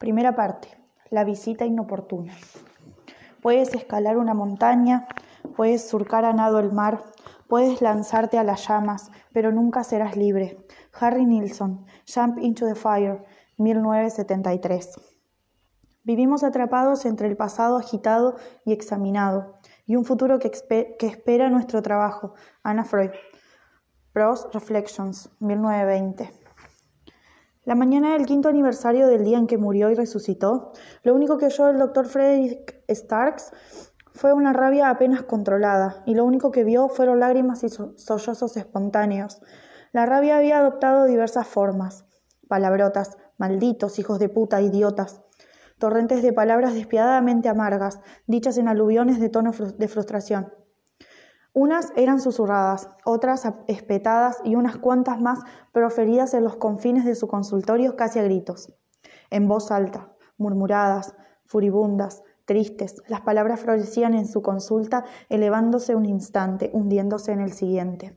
Primera parte. La visita inoportuna. Puedes escalar una montaña, puedes surcar a nado el mar, puedes lanzarte a las llamas, pero nunca serás libre. Harry Nilsson, Jump into the Fire, 1973. Vivimos atrapados entre el pasado agitado y examinado y un futuro que, espera nuestro trabajo. Anna Freud. Pros Reflections, 1920. La mañana del quinto aniversario del día en que murió y resucitó, lo único que oyó el doctor Frederick Starks fue una rabia apenas controlada, y lo único que vio fueron lágrimas y sollozos espontáneos. La rabia había adoptado diversas formas. Palabrotas, malditos, hijos de puta, idiotas. Torrentes de palabras despiadadamente amargas, dichas en aluviones de tono de frustración. Unas eran susurradas, otras espetadas y unas cuantas más proferidas en los confines de su consultorio casi a gritos. En voz alta, murmuradas, furibundas, tristes, las palabras florecían en su consulta, elevándose un instante, hundiéndose en el siguiente.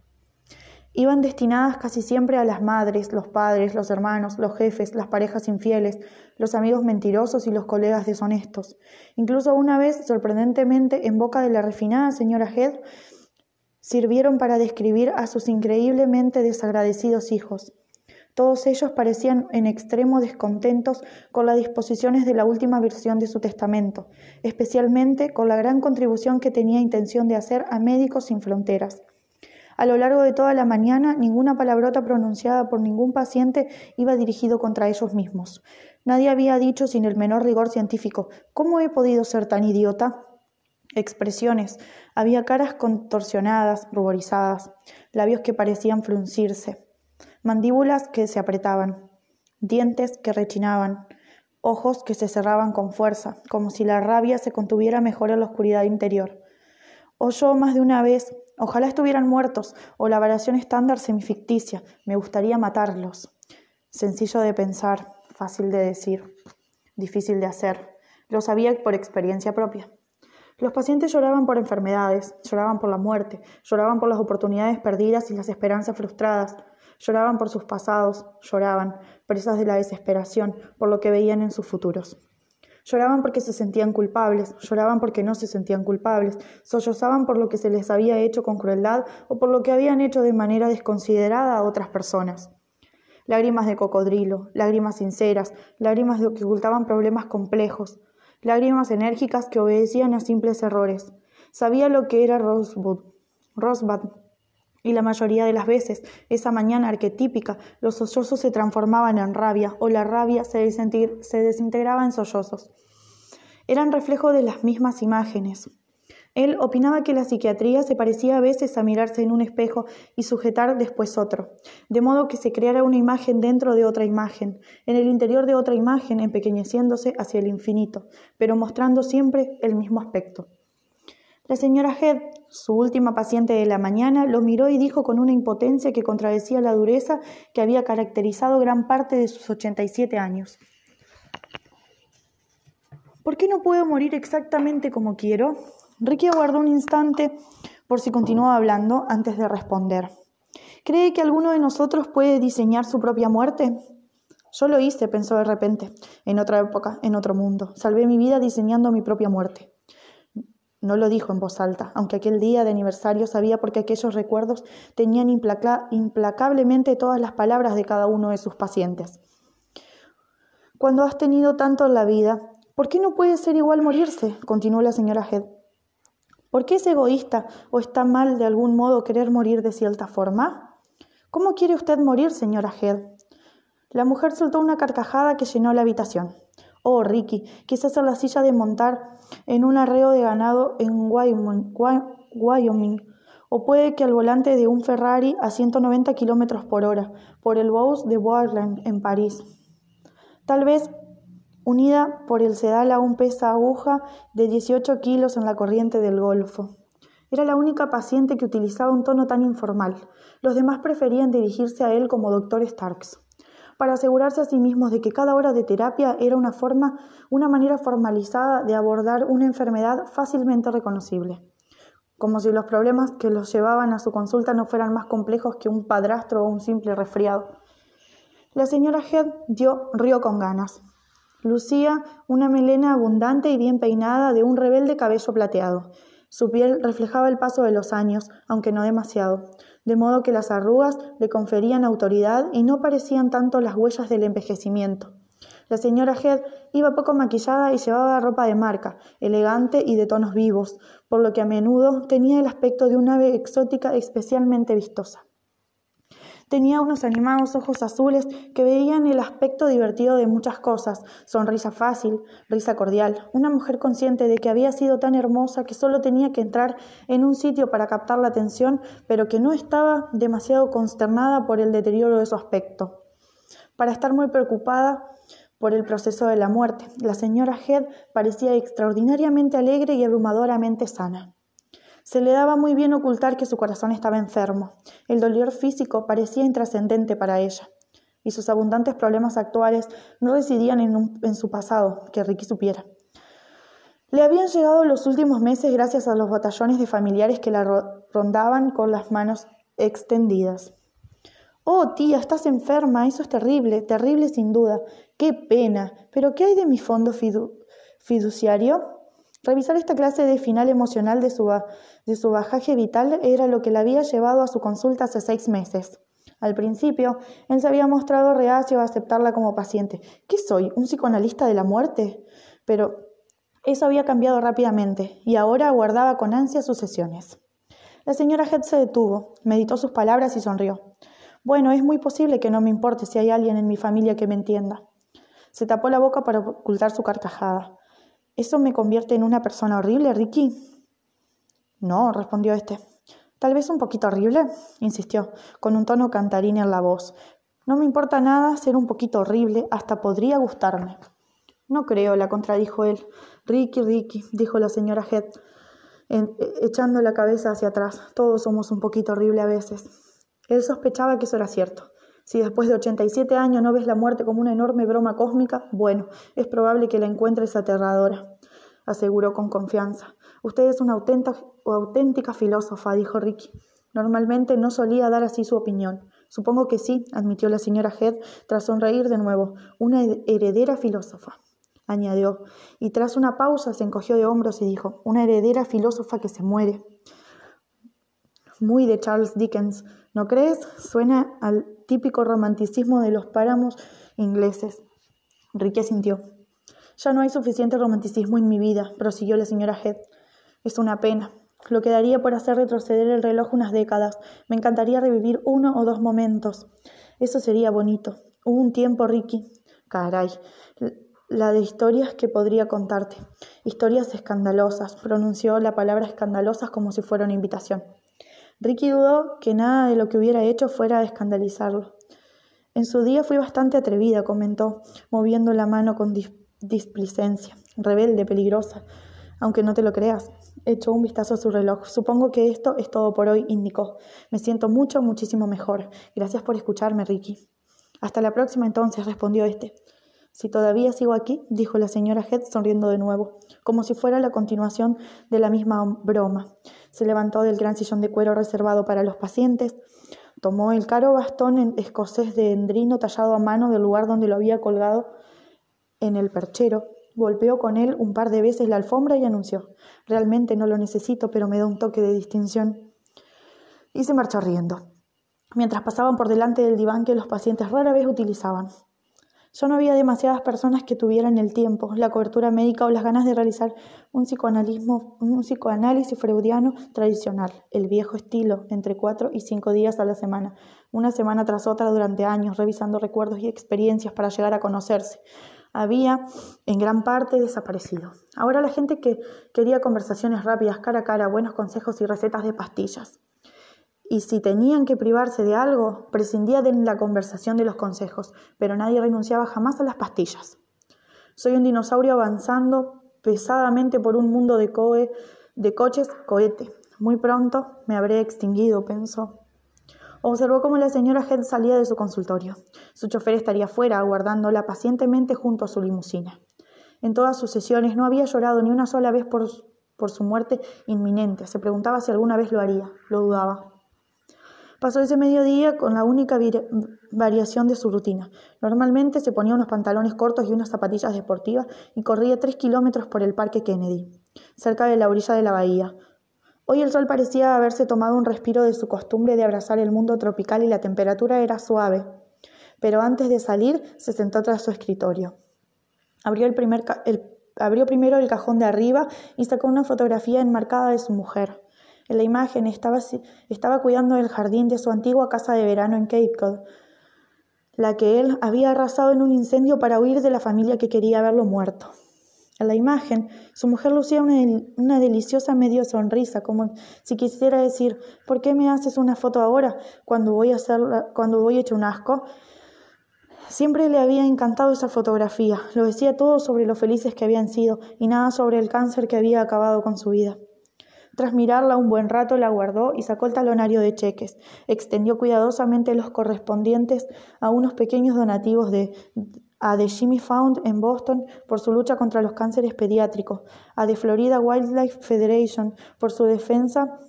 Iban destinadas casi siempre a las madres, los padres, los hermanos, los jefes, las parejas infieles, los amigos mentirosos y los colegas deshonestos. Incluso una vez, sorprendentemente, en boca de la refinada señora Head, sirvieron para describir a sus increíblemente desagradecidos hijos. Todos ellos parecían en extremo descontentos con las disposiciones de la última versión de su testamento, especialmente con la gran contribución que tenía intención de hacer a Médicos Sin Fronteras. A lo largo de toda la mañana, ninguna palabrota pronunciada por ningún paciente iba dirigido contra ellos mismos. Nadie había dicho sin el menor rigor científico ¿Cómo he podido ser tan idiota? Expresiones. Había caras contorsionadas, ruborizadas, labios que parecían fruncirse, mandíbulas que se apretaban, dientes que rechinaban, ojos que se cerraban con fuerza, como si la rabia se contuviera mejor en la oscuridad interior. Oyó más de una vez, ojalá estuvieran muertos, o la variación estándar semificticia, me gustaría matarlos. Sencillo de pensar, fácil de decir, difícil de hacer. Lo sabía por experiencia propia. Los pacientes lloraban por enfermedades, lloraban por la muerte, lloraban por las oportunidades perdidas y las esperanzas frustradas, lloraban por sus pasados, lloraban, presas de la desesperación, por lo que veían en sus futuros. Lloraban porque se sentían culpables, lloraban porque no se sentían culpables, sollozaban por lo que se les había hecho con crueldad o por lo que habían hecho de manera desconsiderada a otras personas. Lágrimas de cocodrilo, lágrimas sinceras, lágrimas que ocultaban problemas complejos, lágrimas enérgicas que obedecían a simples errores. Sabía lo que era Rosebud, Rosebud, y la mayoría de las veces, esa mañana arquetípica, los sollozos se transformaban en rabia o la rabia se, se desintegraba en sollozos. Eran reflejo de las mismas imágenes. Él opinaba que la psiquiatría se parecía a veces a mirarse en un espejo y sujetar después otro, de modo que se creara una imagen dentro de otra imagen, en el interior de otra imagen empequeñeciéndose hacia el infinito, pero mostrando siempre el mismo aspecto. La señora Head, su última paciente de la mañana, lo miró y dijo con una impotencia que contradecía la dureza que había caracterizado gran parte de sus 87 años. ¿Por qué no puedo morir exactamente como quiero? Ricky aguardó un instante por si continuaba hablando antes de responder. ¿Cree que alguno de nosotros puede diseñar su propia muerte? Yo lo hice, pensó de repente, en otra época, en otro mundo. Salvé mi vida diseñando mi propia muerte. No lo dijo en voz alta, aunque aquel día de aniversario sabía porque aquellos recuerdos tenían implacablemente todas las palabras de cada uno de sus pacientes. Cuando has tenido tanto en la vida, ¿por qué no puede ser igual morirse? continuó la señora Head. ¿Por qué es egoísta o está mal de algún modo querer morir de cierta forma? ¿Cómo quiere usted morir, señora Head? La mujer soltó una carcajada que llenó la habitación. Oh, Ricky, quizás en la silla de montar en un arreo de ganado en Wyoming, o puede que al volante de un Ferrari a 190 kilómetros por hora, por el Bous de Bourgogne en París. Tal vez unida por el sedal a un pez aguja de 18 kilos en la corriente del Golfo. Era la única paciente que utilizaba un tono tan informal. Los demás preferían dirigirse a él como doctor Starks, para asegurarse a sí mismos de que cada hora de terapia era una forma, una manera formalizada de abordar una enfermedad fácilmente reconocible. Como si los problemas que los llevaban a su consulta no fueran más complejos que un padrastro o un simple resfriado. La señora Head dio, rió con ganas. Lucía una melena abundante y bien peinada de un rebelde cabello plateado. Su piel reflejaba el paso de los años, aunque no demasiado, de modo que las arrugas le conferían autoridad y no parecían tanto las huellas del envejecimiento. La señora Head iba poco maquillada y llevaba ropa de marca, elegante y de tonos vivos, por lo que a menudo tenía el aspecto de una ave exótica especialmente vistosa. Tenía unos animados ojos azules que veían el aspecto divertido de muchas cosas, sonrisa fácil, risa cordial, una mujer consciente de que había sido tan hermosa que solo tenía que entrar en un sitio para captar la atención, pero que no estaba demasiado consternada por el deterioro de su aspecto. Para estar muy preocupada por el proceso de la muerte, la señora Head parecía extraordinariamente alegre y abrumadoramente sana. Se le daba muy bien ocultar que su corazón estaba enfermo. El dolor físico parecía intrascendente para ella, y sus abundantes problemas actuales no residían en, su pasado, que Ricky supiera. Le habían llegado los últimos meses gracias a los batallones de familiares que la rondaban con las manos extendidas. Oh, tía, estás enferma, eso es terrible, terrible sin duda. Qué pena. Pero ¿qué hay de mi fondo fiduciario? Revisar esta clase de final emocional de su, bajaje vital era lo que la había llevado a su consulta hace seis meses. Al principio, él se había mostrado reacio a aceptarla como paciente. ¿Qué soy? ¿Un psicoanalista de la muerte? Pero eso había cambiado rápidamente y ahora aguardaba con ansia sus sesiones. La señora Head se detuvo, meditó sus palabras y sonrió. Bueno, es muy posible que no me importe si hay alguien en mi familia que me entienda. Se tapó la boca para ocultar su carcajada. ¿Eso me convierte en una persona horrible, Ricky? No, respondió este. Tal vez un poquito horrible, insistió, con un tono cantarín en la voz. No me importa nada ser un poquito horrible, hasta podría gustarme. No creo, la contradijo él. Ricky, Ricky, dijo la señora Head, e, echando la cabeza hacia atrás. Todos somos un poquito horrible a veces. Él sospechaba que eso era cierto. Si después de 87 años no ves la muerte como una enorme broma cósmica, bueno, es probable que la encuentres aterradora, aseguró con confianza. Usted es una auténtica, auténtica filósofa, dijo Ricky. Normalmente no solía dar así su opinión. Supongo que sí, admitió la señora Head tras sonreír de nuevo. Una heredera filósofa, añadió, y tras una pausa se encogió de hombros y dijo, una heredera filósofa que se muere. Muy de Charles Dickens, ¿no crees? Suena al típico romanticismo de los páramos ingleses. Enrique sintió. Ya no hay suficiente romanticismo en mi vida, prosiguió la señora Head. Es una pena. Lo quedaría por hacer retroceder el reloj unas décadas. Me encantaría revivir uno o dos momentos. Eso sería bonito. Hubo un tiempo, Ricky. Caray. La de historias que podría contarte. Historias escandalosas. Pronunció la palabra escandalosas como si fuera una invitación. Ricky dudó que nada de lo que hubiera hecho fuera a escandalizarlo. En su día fui bastante atrevida, comentó, moviendo la mano con displicencia, rebelde, peligrosa, aunque no te lo creas. Echó un vistazo a su reloj. Supongo que esto es todo por hoy, indicó. Me siento mucho, muchísimo mejor. Gracias por escucharme, Ricky. Hasta la próxima entonces, respondió este. Si todavía sigo aquí, dijo la señora Head sonriendo de nuevo, como si fuera la continuación de la misma broma. Se levantó del gran sillón de cuero reservado para los pacientes, tomó el caro bastón escocés de endrino tallado a mano del lugar donde lo había colgado en el perchero, golpeó con él un par de veces la alfombra y anunció Realmente no lo necesito, pero me da un toque de distinción. Y se marchó riendo, mientras pasaban por delante del diván que los pacientes rara vez utilizaban. Ya no había demasiadas personas que tuvieran el tiempo, la cobertura médica o las ganas de realizar un, un psicoanálisis freudiano tradicional, el viejo estilo, entre cuatro y cinco días a la semana, una semana tras otra durante años, revisando recuerdos y experiencias para llegar a conocerse. Había en gran parte desaparecido. Ahora la gente que quería conversaciones rápidas, cara a cara, buenos consejos y recetas de pastillas y si tenían que privarse de algo, prescindía de la conversación de los consejos, pero nadie renunciaba jamás a las pastillas. Soy un dinosaurio avanzando pesadamente por un mundo de, cohe, de coches cohete. Muy pronto me habré extinguido, pensó. Observó cómo la señora Head salía de su consultorio. Su chofer estaría fuera, aguardándola pacientemente junto a su limusina. En todas sus sesiones no había llorado ni una sola vez por, por su muerte inminente. Se preguntaba si alguna vez lo haría. Lo dudaba. Pasó ese mediodía con la única variación de su rutina. Normalmente se ponía unos pantalones cortos y unas zapatillas deportivas y corría tres kilómetros por el Parque Kennedy, cerca de la orilla de la bahía. Hoy el sol parecía haberse tomado un respiro de su costumbre de abrazar el mundo tropical y la temperatura era suave. Pero antes de salir se sentó tras su escritorio. Abrió, primero el cajón de arriba y sacó una fotografía enmarcada de su mujer. En la imagen estaba, estaba cuidando el jardín de su antigua casa de verano en Cape Cod, la que él había arrasado en un incendio para huir de la familia que quería verlo muerto. En la imagen, su mujer lucía una, deliciosa medio sonrisa, como si quisiera decir, ¿por qué me haces una foto ahora cuando voy a hacerla, cuando voy hecho un asco? Siempre le había encantado esa fotografía, lo decía todo sobre lo felices que habían sido y nada sobre el cáncer que había acabado con su vida. Tras mirarla un buen rato, la guardó y sacó el talonario de cheques. Extendió cuidadosamente los correspondientes a unos pequeños donativos de, a The Jimmy Found en Boston por su lucha contra los cánceres pediátricos, a The Florida Wildlife Federation por su defensa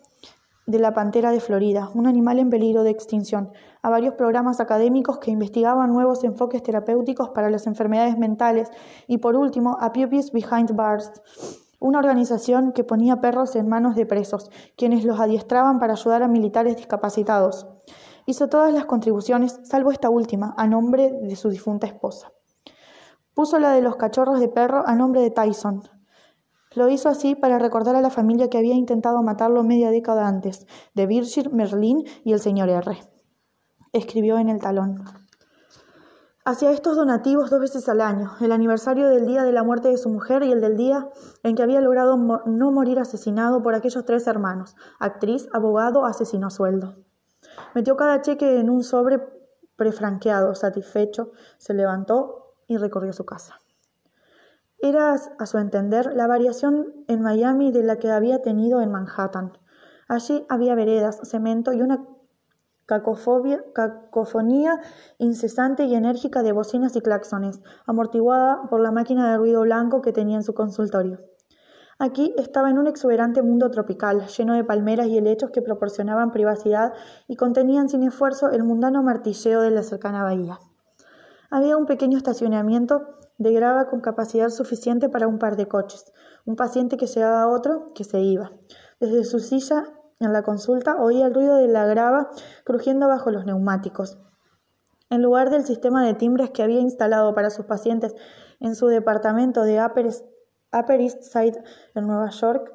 de la pantera de Florida, un animal en peligro de extinción, a varios programas académicos que investigaban nuevos enfoques terapéuticos para las enfermedades mentales y por último a Puppies Behind Bars, una organización que ponía perros en manos de presos, quienes los adiestraban para ayudar a militares discapacitados. Hizo todas las contribuciones, salvo esta última, a nombre de su difunta esposa. Puso la de los cachorros de perro a nombre de Tyson. Lo hizo así para recordar a la familia que había intentado matarlo media década antes, de Virgil, Merlin y el señor R. Escribió en el talón. Hacía estos donativos dos veces al año, el aniversario del día de la muerte de su mujer y el del día en que había logrado no morir asesinado por aquellos tres hermanos, actriz, abogado, asesino a sueldo. Metió cada cheque en un sobre prefranqueado, satisfecho, se levantó, y recorrió su casa. Era, a su entender, la variación en Miami de la que había tenido en Manhattan. Allí había veredas, cemento y una cacofonía incesante y enérgica de bocinas y claxones, amortiguada por la máquina de ruido blanco que tenía en su consultorio. Aquí estaba en un exuberante mundo tropical, lleno de palmeras y helechos que proporcionaban privacidad y contenían sin esfuerzo el mundano martilleo de la cercana bahía. Había un pequeño estacionamiento de grava con capacidad suficiente para un par de coches, un paciente que llegaba a otro que se iba. Desde su silla en la consulta oía el ruido de la grava crujiendo bajo los neumáticos. En lugar del sistema de timbres que había instalado para sus pacientes en su departamento de Upper East Side en Nueva York,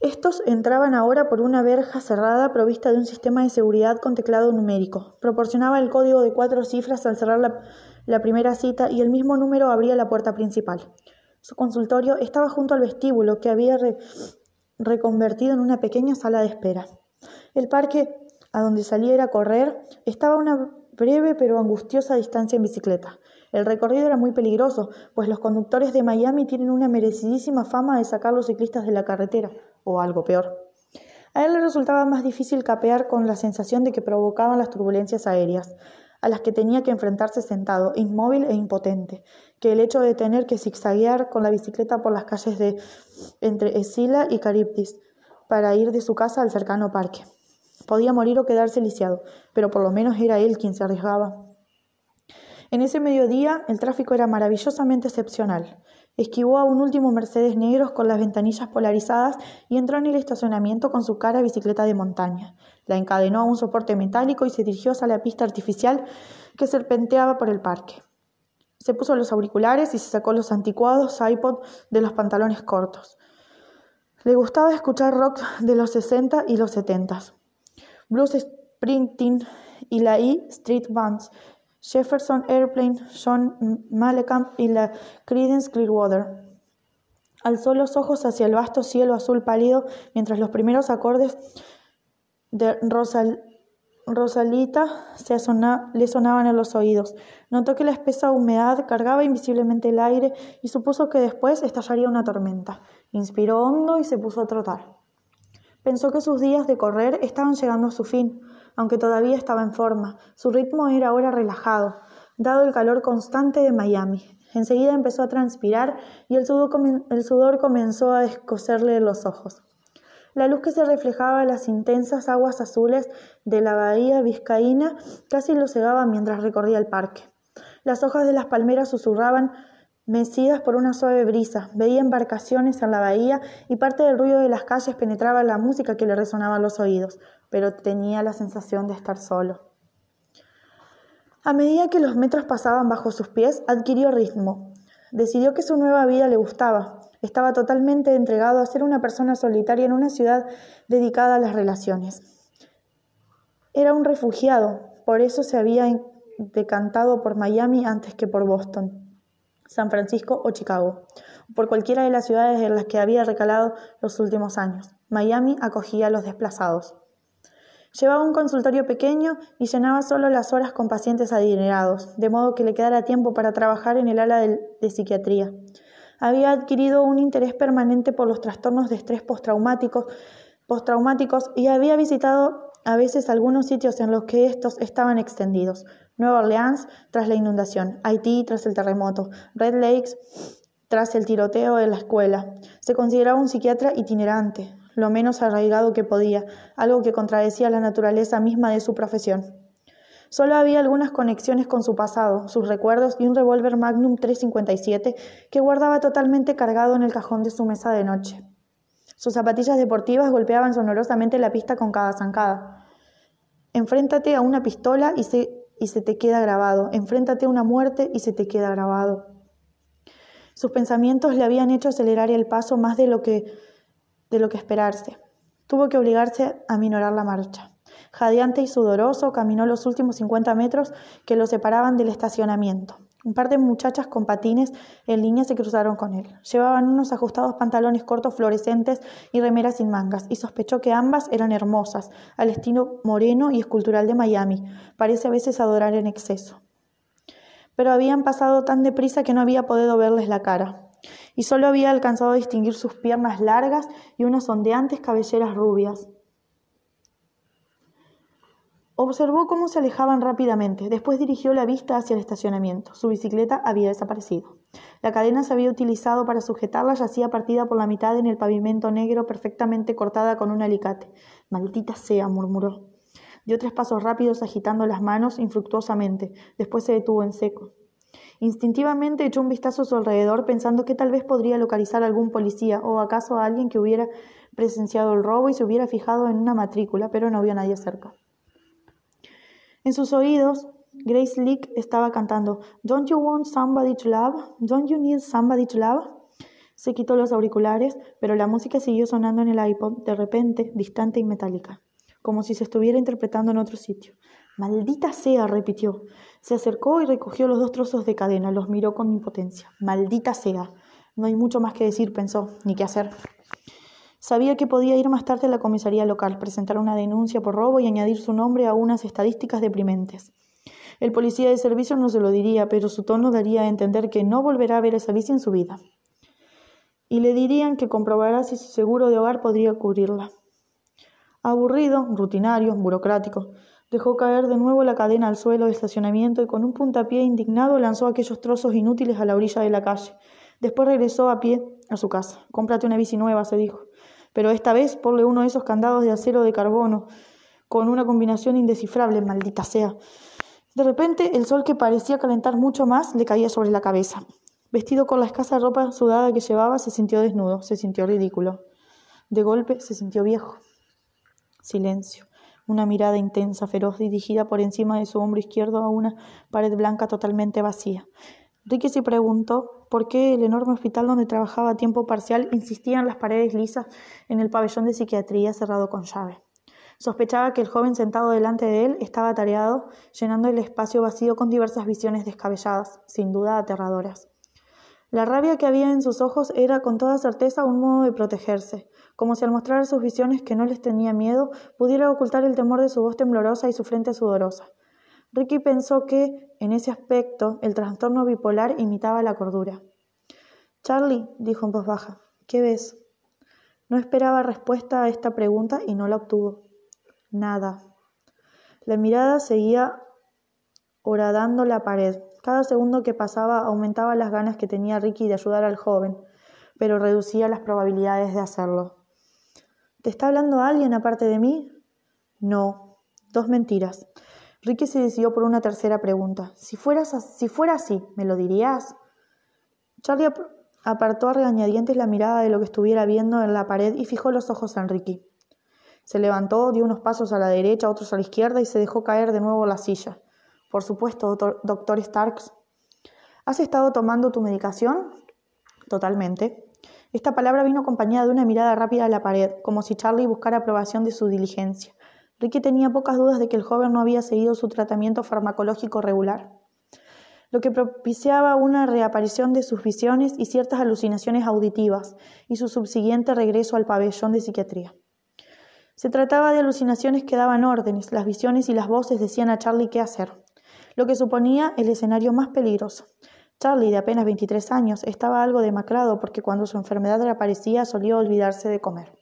estos entraban ahora por una verja cerrada provista de un sistema de seguridad con teclado numérico. Proporcionaba el código de cuatro cifras al cerrar la, primera cita y el mismo número abría la puerta principal. Su consultorio estaba junto al vestíbulo que había reconvertido en una pequeña sala de espera. El parque a donde salía a correr estaba a una breve pero angustiosa distancia en bicicleta. El recorrido era muy peligroso, pues los conductores de Miami tienen una merecidísima fama de sacar los ciclistas de la carretera, o algo peor. A él le resultaba más difícil capear con la sensación de que provocaban las turbulencias aéreas, a las que tenía que enfrentarse sentado, inmóvil e impotente, que el hecho de tener que zigzaguear con la bicicleta por las calles de entre Esila y Caribdis para ir de su casa al cercano parque. Podía morir o quedarse lisiado, pero por lo menos era él quien se arriesgaba. En ese mediodía el tráfico era maravillosamente excepcional. Esquivó a un último Mercedes negro con las ventanillas polarizadas y entró en el estacionamiento con su cara bicicleta de montaña. La encadenó a un soporte metálico y se dirigió hacia la pista artificial que serpenteaba por el parque. Se puso los auriculares y se sacó los anticuados iPod de los pantalones cortos. Le gustaba escuchar rock de los 60 y los 70. Blues Springsteen y la E Street Bands Jefferson Airplane, John Malekamp y la Creedence Clearwater. Alzó los ojos hacia el vasto cielo azul pálido mientras los primeros acordes de Rosalita le sonaban en los oídos. Notó que la espesa humedad cargaba invisiblemente el aire y supuso que después estallaría una tormenta. Inspiró hondo y se puso a trotar. Pensó que sus días de correr estaban llegando a su fin aunque todavía estaba en forma. Su ritmo era ahora relajado, dado el calor constante de Miami. Enseguida empezó a transpirar y el sudor, comenzó a escocerle los ojos. La luz que se reflejaba en las intensas aguas azules de la bahía vizcaína casi lo cegaba mientras recorría el parque. Las hojas de las palmeras susurraban mecidas por una suave brisa. Veía embarcaciones en la bahía y parte del ruido de las calles penetraba la música que le resonaba en los oídos, pero tenía la sensación de estar solo. A medida que los metros pasaban bajo sus pies, adquirió ritmo. Decidió que su nueva vida le gustaba. Estaba totalmente entregado a ser una persona solitaria en una ciudad dedicada a las relaciones. Era un refugiado, por eso se había decantado por Miami antes que por Boston, San Francisco o Chicago, por cualquiera de las ciudades en las que había recalado los últimos años. Miami acogía a los desplazados. Llevaba un consultorio pequeño y llenaba solo las horas con pacientes adinerados, de modo que le quedara tiempo para trabajar en el ala de, psiquiatría. Había adquirido un interés permanente por los trastornos de estrés postraumáticos, postraumáticos y había visitado a veces algunos sitios en los que estos estaban extendidos. Nueva Orleans tras la inundación, Haití tras el terremoto, Red Lakes tras el tiroteo de la escuela. Se consideraba un psiquiatra itinerante, lo menos arraigado que podía, algo que contradecía la naturaleza misma de su profesión. Solo había algunas conexiones con su pasado, sus recuerdos y un revólver Magnum 357 que guardaba totalmente cargado en el cajón de su mesa de noche. Sus zapatillas deportivas golpeaban sonorosamente la pista con cada zancada. Enfréntate a una pistola y se, y se te queda grabado. Enfréntate a una muerte y se te queda grabado. Sus pensamientos le habían hecho acelerar el paso más de lo que de lo que esperarse. Tuvo que obligarse a minorar la marcha. Jadeante y sudoroso, caminó los últimos 50 metros que lo separaban del estacionamiento. Un par de muchachas con patines en línea se cruzaron con él. Llevaban unos ajustados pantalones cortos fluorescentes y remeras sin mangas, y sospechó que ambas eran hermosas, al estilo moreno y escultural de Miami. Parece a veces adorar en exceso. Pero habían pasado tan deprisa que no había podido verles la cara y solo había alcanzado a distinguir sus piernas largas y unas ondeantes cabelleras rubias. Observó cómo se alejaban rápidamente. Después dirigió la vista hacia el estacionamiento. Su bicicleta había desaparecido. La cadena se había utilizado para sujetarla yacía partida por la mitad en el pavimento negro, perfectamente cortada con un alicate. Maldita sea, murmuró. Dio tres pasos rápidos agitando las manos infructuosamente. Después se detuvo en seco. Instintivamente echó un vistazo a su alrededor pensando que tal vez podría localizar a algún policía o acaso a alguien que hubiera presenciado el robo y se hubiera fijado en una matrícula, pero no vio a nadie cerca. En sus oídos, Grace Leak estaba cantando Don't you want somebody to love? Don't you need somebody to love? Se quitó los auriculares, pero la música siguió sonando en el iPod, de repente, distante y metálica, como si se estuviera interpretando en otro sitio. Maldita sea, repitió. Se acercó y recogió los dos trozos de cadena, los miró con impotencia. Maldita sea. No hay mucho más que decir, pensó, ni qué hacer. Sabía que podía ir más tarde a la comisaría local, presentar una denuncia por robo y añadir su nombre a unas estadísticas deprimentes. El policía de servicio no se lo diría, pero su tono daría a entender que no volverá a ver esa bici en su vida. Y le dirían que comprobará si su seguro de hogar podría cubrirla. Aburrido, rutinario, burocrático, Dejó caer de nuevo la cadena al suelo de estacionamiento y con un puntapié indignado lanzó aquellos trozos inútiles a la orilla de la calle. Después regresó a pie a su casa. Cómprate una bici nueva, se dijo. Pero esta vez ponle uno de esos candados de acero de carbono, con una combinación indescifrable, maldita sea. De repente, el sol que parecía calentar mucho más le caía sobre la cabeza. Vestido con la escasa ropa sudada que llevaba, se sintió desnudo, se sintió ridículo. De golpe se sintió viejo. Silencio una mirada intensa, feroz, dirigida por encima de su hombro izquierdo a una pared blanca totalmente vacía. Ricky se preguntó por qué el enorme hospital donde trabajaba a tiempo parcial insistía en las paredes lisas en el pabellón de psiquiatría cerrado con llave. Sospechaba que el joven sentado delante de él estaba atareado, llenando el espacio vacío con diversas visiones descabelladas, sin duda aterradoras. La rabia que había en sus ojos era con toda certeza un modo de protegerse, como si al mostrar sus visiones que no les tenía miedo, pudiera ocultar el temor de su voz temblorosa y su frente sudorosa. Ricky pensó que, en ese aspecto, el trastorno bipolar imitaba la cordura. Charlie, dijo en voz baja, ¿qué ves? No esperaba respuesta a esta pregunta y no la obtuvo. Nada. La mirada seguía horadando la pared. Cada segundo que pasaba aumentaba las ganas que tenía Ricky de ayudar al joven, pero reducía las probabilidades de hacerlo. ¿Te está hablando alguien aparte de mí? No, dos mentiras. Ricky se decidió por una tercera pregunta. Si, fueras, si fuera así, ¿me lo dirías? Charlie apartó a regañadientes la mirada de lo que estuviera viendo en la pared y fijó los ojos en Ricky. Se levantó, dio unos pasos a la derecha, otros a la izquierda y se dejó caer de nuevo la silla. Por supuesto, doctor, Starks. ¿Has estado tomando tu medicación? Totalmente. Esta palabra vino acompañada de una mirada rápida a la pared, como si Charlie buscara aprobación de su diligencia. Ricky tenía pocas dudas de que el joven no había seguido su tratamiento farmacológico regular, lo que propiciaba una reaparición de sus visiones y ciertas alucinaciones auditivas, y su subsiguiente regreso al pabellón de psiquiatría. Se trataba de alucinaciones que daban órdenes, las visiones y las voces decían a Charlie qué hacer lo que suponía el escenario más peligroso. Charlie, de apenas 23 años, estaba algo demacrado porque cuando su enfermedad reaparecía solía olvidarse de comer.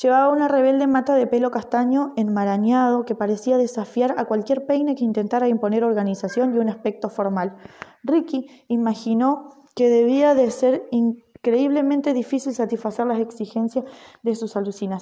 Llevaba una rebelde mata de pelo castaño enmarañado que parecía desafiar a cualquier peine que intentara imponer organización y un aspecto formal. Ricky imaginó que debía de ser increíblemente difícil satisfacer las exigencias de sus alucinaciones.